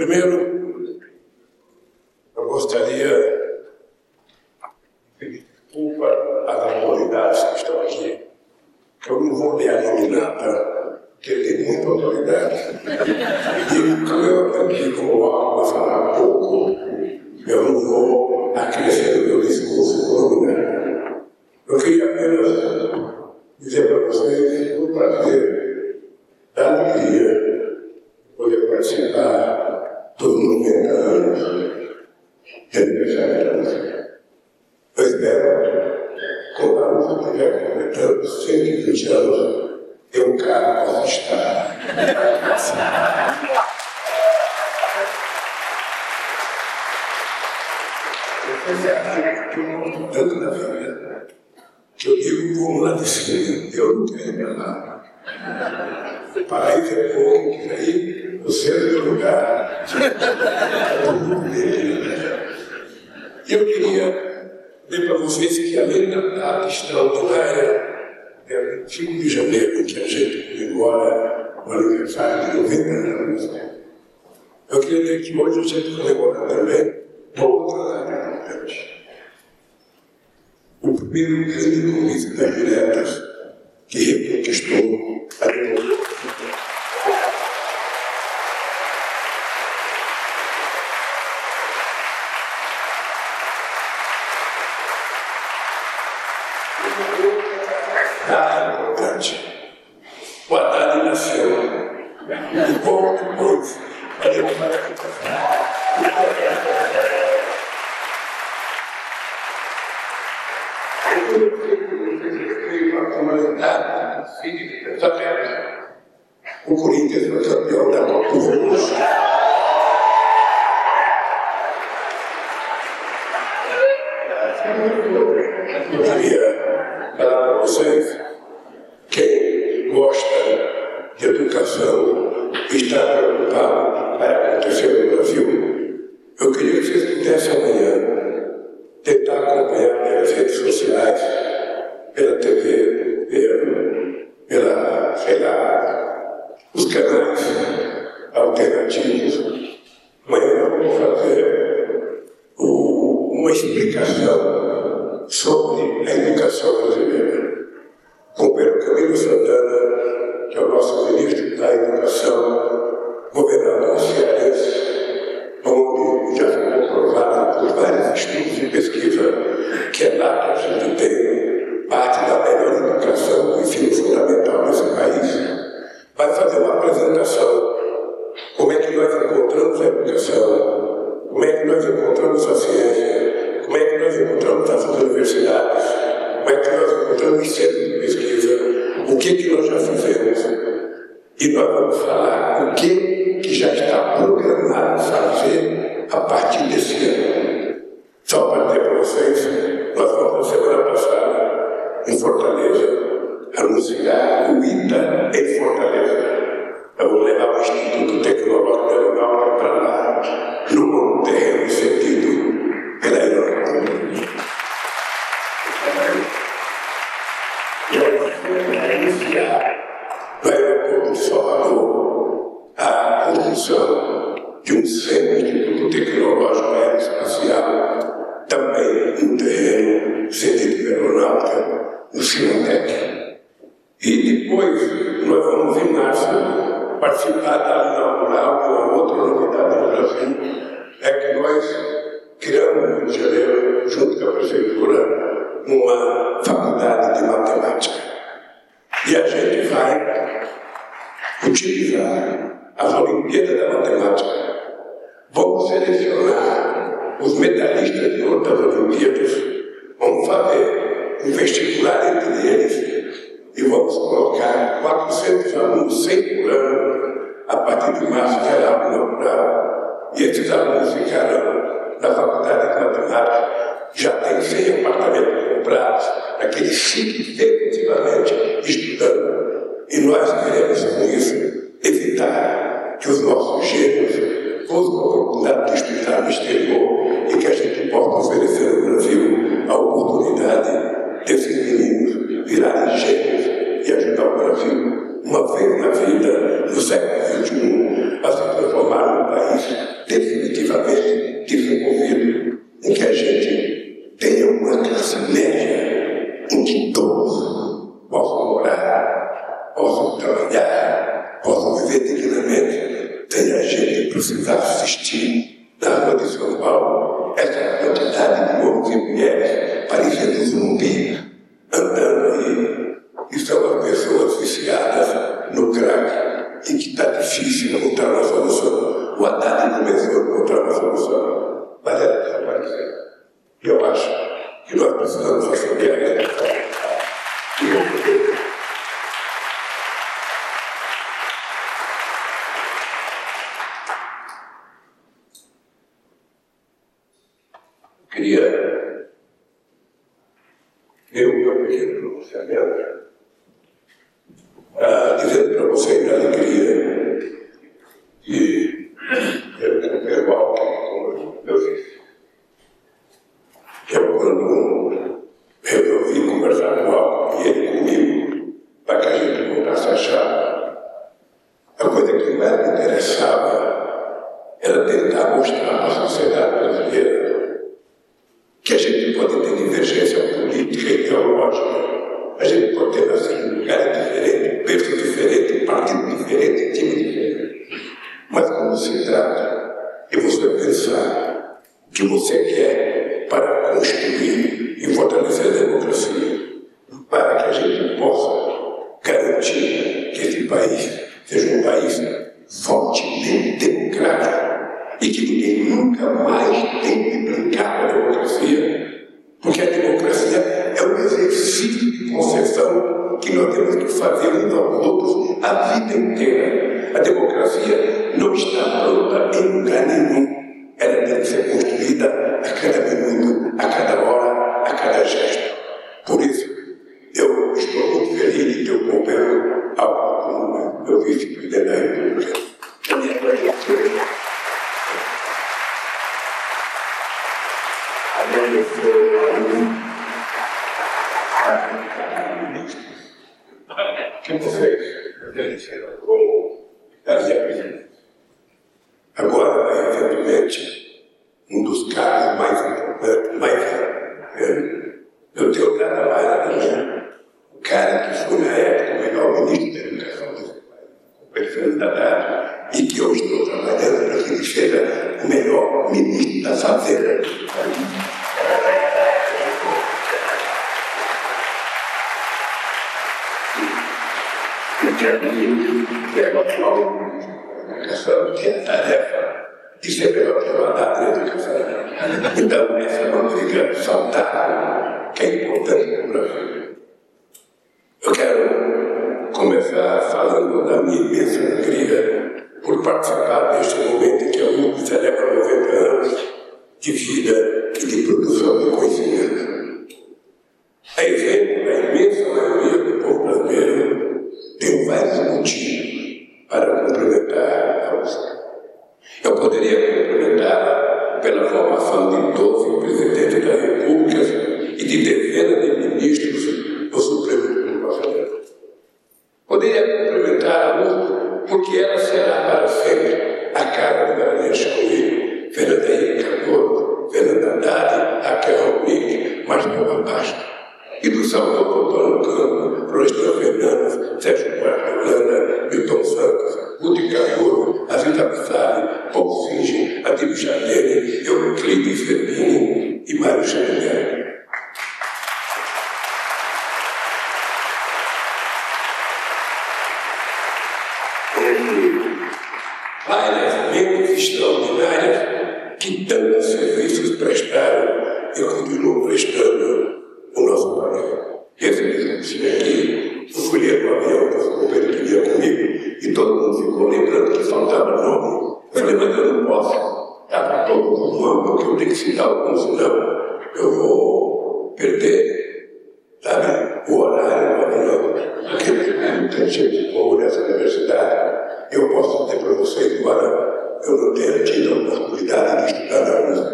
Primeiro, eu gostaria de pedir desculpa às autoridades que estão aqui, que eu não vou me eliminar, tá? porque tem muita autoridade. E como eu aprendi como algo a falar pouco, eu não vou acrescentar o meu discurso todo, né? Eu queria apenas dizer para vocês o prazer da alegria poder participar dos 90 anos de aniversário da música. Eu espero, quando a música estiver completando 120 anos, um carro para estar. Você acha que eu não tanto na vida que eu digo como lá de cima, eu não quero ir lá. Paraíso é pouco, que aí você é do meu lugar. Eu queria dizer para vocês que além da data extraordinária, é 25 de janeiro, que a gente comemora o aniversário de 90 anos, eu queria dizer que hoje a gente comemora também uma outra data importante o primeiro grande convite das diretas que reconquistou a democracia. that Vai utilizar as Olimpíadas da Matemática. Vamos selecionar os medalhistas de outras Olimpíadas, vamos fazer um vestibular entre eles e vamos colocar 400 alunos, 100 por ano, a partir de março será inaugural. E esses alunos ficarão na Faculdade de Matemática, já tem 100 apartamentos comprados, aqueles fiquem definitivamente estudando. E nós queremos, com isso, evitar que os nossos gênios fossem a oportunidade de estudar no exterior e que a gente possa oferecer no Brasil a oportunidade desses meninos virarem gênios e ajudar o Brasil, uma vez na vida, no século XXI, a se transformar num país É para construir e fortalecer a democracia, para que a gente possa open. ele seja o melhor ministro da safeira. Eu quero que pega o sol, essa é a tarefa de ser melhor pela data né, Então, essa é uma briga saudável que é importante para o Brasil. Eu quero começar falando da minha imensa alegria um eu tenho que ficar alguns não, eu vou perder, sabe, o horário, porque tem gente boa nessa universidade. Eu posso dizer para vocês agora, eu não tenho tido a oportunidade de estudar na universidade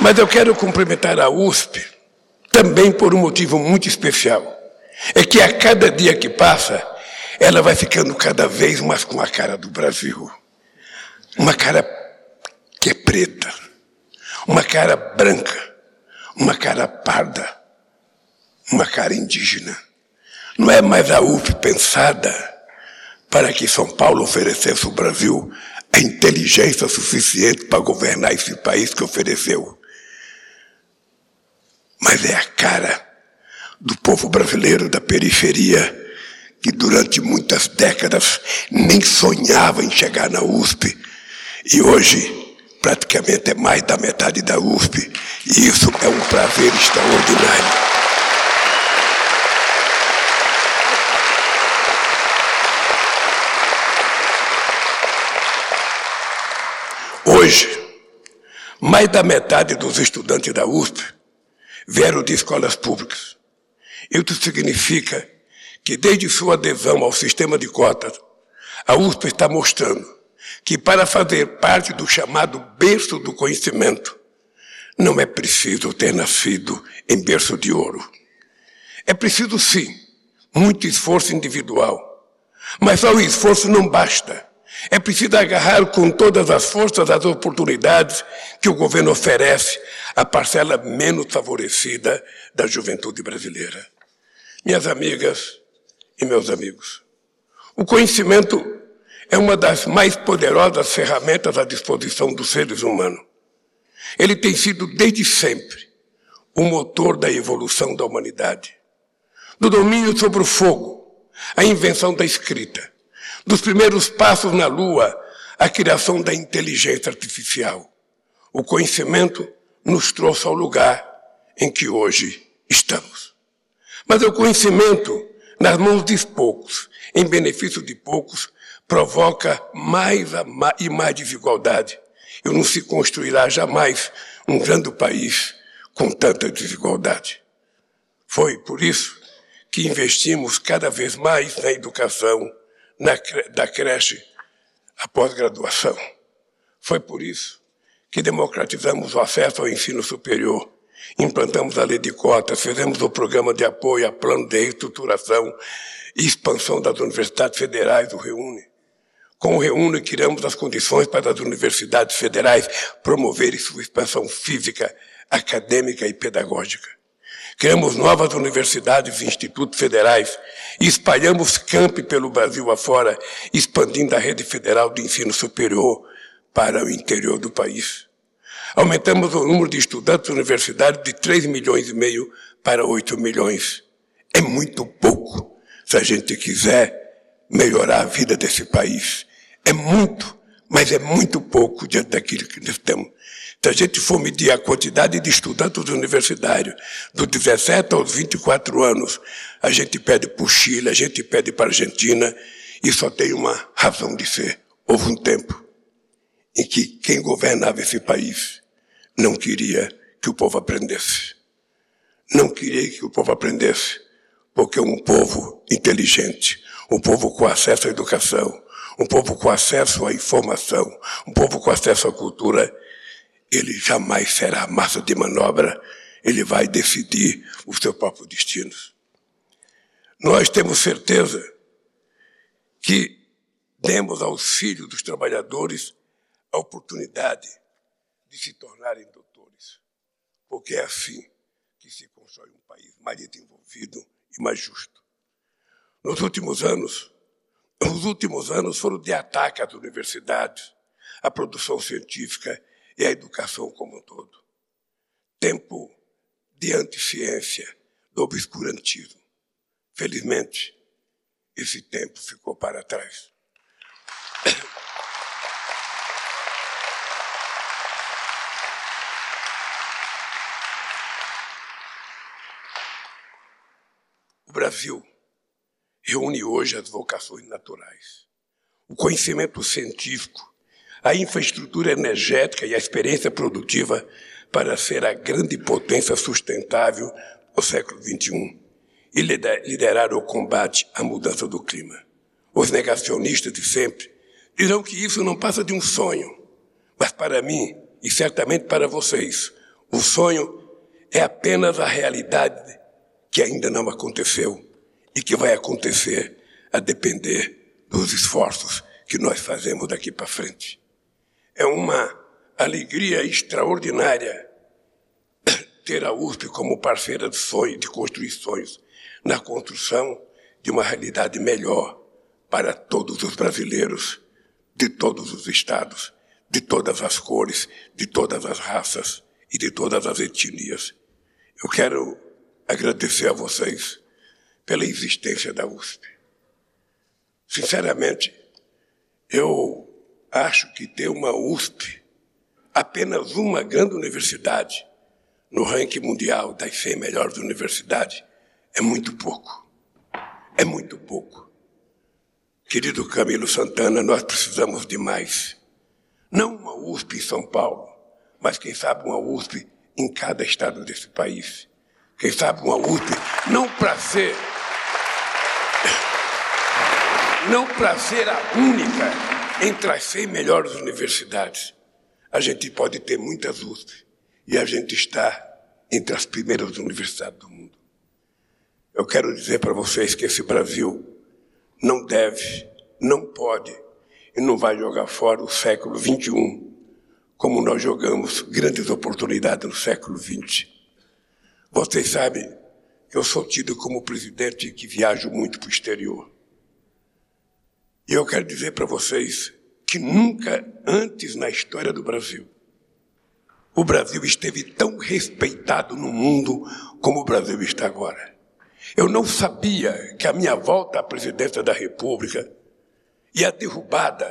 mas eu quero cumprimentar a USP também por um motivo muito especial. É que a cada dia que passa, ela vai ficando cada vez mais com a cara do Brasil. Uma cara que é preta, uma cara branca, uma cara parda, uma cara indígena. Não é mais a UF pensada para que São Paulo oferecesse ao Brasil a inteligência suficiente para governar esse país que ofereceu. Mas é a cara do povo brasileiro da periferia que durante muitas décadas nem sonhava em chegar na USP e hoje praticamente é mais da metade da USP e isso é um prazer extraordinário. Hoje, mais da metade dos estudantes da USP vieram de escolas públicas. Isso significa que, desde sua adesão ao sistema de cotas, a USP está mostrando que, para fazer parte do chamado berço do conhecimento, não é preciso ter nascido em berço de ouro. É preciso, sim, muito esforço individual. Mas só o esforço não basta. É preciso agarrar com todas as forças as oportunidades que o governo oferece à parcela menos favorecida da juventude brasileira. Minhas amigas e meus amigos, o conhecimento é uma das mais poderosas ferramentas à disposição dos seres humanos. Ele tem sido desde sempre o motor da evolução da humanidade. Do domínio sobre o fogo, a invenção da escrita, dos primeiros passos na Lua, a criação da inteligência artificial. O conhecimento nos trouxe ao lugar em que hoje estamos. Mas o conhecimento, nas mãos de poucos, em benefício de poucos, provoca mais e mais desigualdade. E não se construirá jamais um grande país com tanta desigualdade. Foi por isso que investimos cada vez mais na educação, na, da creche à pós-graduação. Foi por isso que democratizamos o acesso ao ensino superior, implantamos a lei de cotas, fizemos o programa de apoio a plano de reestruturação e expansão das universidades federais, o REUNE. Com o REUNE, criamos as condições para as universidades federais promoverem sua expansão física, acadêmica e pedagógica. Criamos novas universidades e institutos federais e espalhamos campi pelo Brasil afora, expandindo a rede federal de ensino superior para o interior do país. Aumentamos o número de estudantes universitários de 3 milhões e meio para 8 milhões. É muito pouco se a gente quiser melhorar a vida desse país. É muito, mas é muito pouco diante daquilo que nós temos. Se a gente for medir a quantidade de estudantes universitários dos 17 aos 24 anos, a gente pede para o Chile, a gente pede para a Argentina, e só tem uma razão de ser. Houve um tempo em que quem governava esse país não queria que o povo aprendesse. Não queria que o povo aprendesse, porque um povo inteligente, um povo com acesso à educação, um povo com acesso à informação, um povo com acesso à cultura, ele jamais será massa de manobra, ele vai decidir o seu próprio destino. Nós temos certeza que demos aos filhos dos trabalhadores a oportunidade de se tornarem doutores, porque é assim que se constrói um país mais desenvolvido e mais justo. Nos últimos anos, os últimos anos foram de ataque às universidades, à produção científica e a educação como um todo. Tempo de anti-ciência, do obscurantismo. Felizmente, esse tempo ficou para trás. O Brasil reúne hoje as vocações naturais. O conhecimento científico a infraestrutura energética e a experiência produtiva para ser a grande potência sustentável do século XXI e liderar o combate à mudança do clima. Os negacionistas de sempre dirão que isso não passa de um sonho, mas para mim e certamente para vocês, o sonho é apenas a realidade que ainda não aconteceu e que vai acontecer a depender dos esforços que nós fazemos daqui para frente. É uma alegria extraordinária ter a USP como parceira de sonho, de construir sonhos, na construção de uma realidade melhor para todos os brasileiros, de todos os estados, de todas as cores, de todas as raças e de todas as etnias. Eu quero agradecer a vocês pela existência da USP. Sinceramente, eu acho que ter uma USP, apenas uma grande universidade, no ranking mundial das 100 melhores universidades, é muito pouco. É muito pouco. Querido Camilo Santana, nós precisamos de mais. Não uma USP em São Paulo, mas quem sabe uma USP em cada estado desse país. Quem sabe uma USP, não para ser não para ser a única entre as 100 melhores universidades. A gente pode ter muitas USP e a gente está entre as primeiras universidades do mundo. Eu quero dizer para vocês que esse Brasil não deve, não pode e não vai jogar fora o século XXI, como nós jogamos grandes oportunidades no século XX. Vocês sabem que eu sou tido como presidente que viajo muito para o exterior. E eu quero dizer para vocês que nunca antes na história do Brasil o Brasil esteve tão respeitado no mundo como o Brasil está agora. Eu não sabia que a minha volta à presidência da República e a derrubada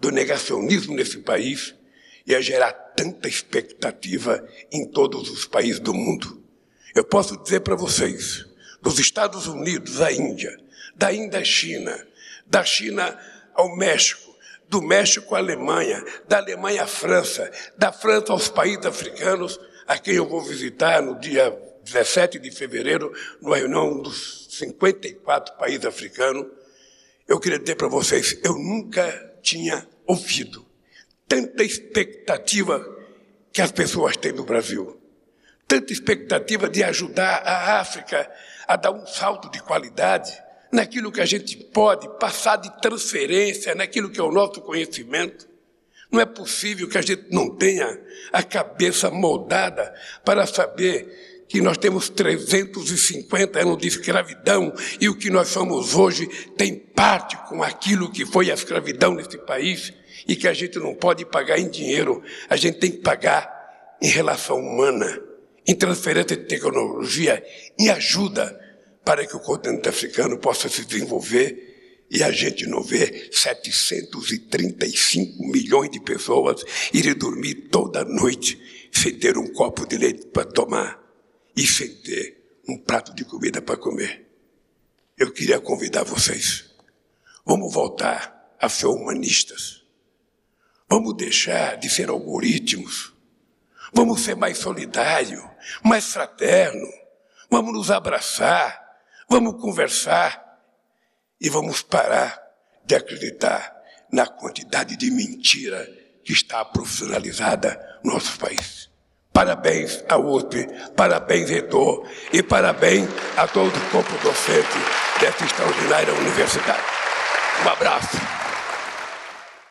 do negacionismo nesse país ia gerar tanta expectativa em todos os países do mundo. Eu posso dizer para vocês, dos Estados Unidos à Índia, da Índia à China, da China ao México, do México à Alemanha, da Alemanha à França, da França aos países africanos, a quem eu vou visitar no dia 17 de fevereiro, numa reunião dos 54 países africanos. Eu queria dizer para vocês, eu nunca tinha ouvido tanta expectativa que as pessoas têm no Brasil. Tanta expectativa de ajudar a África a dar um salto de qualidade naquilo que a gente pode passar de transferência, naquilo que é o nosso conhecimento. Não é possível que a gente não tenha a cabeça moldada para saber que nós temos 350 anos de escravidão e o que nós somos hoje tem parte com aquilo que foi a escravidão nesse país e que a gente não pode pagar em dinheiro, a gente tem que pagar em relação humana, em transferência de tecnologia, em ajuda para que o continente africano possa se desenvolver e a gente não vê 735 milhões de pessoas irem dormir toda noite sem ter um copo de leite para tomar e sem ter um prato de comida para comer. Eu queria convidar vocês. Vamos voltar a ser humanistas. Vamos deixar de ser algoritmos. Vamos ser mais solidários, mais fraternos. Vamos nos abraçar. Vamos conversar e vamos parar de acreditar na quantidade de mentira que está profissionalizada no nosso país. Parabéns à USP, parabéns, reitor, e parabéns a todo o corpo docente dessa extraordinária universidade. Um abraço.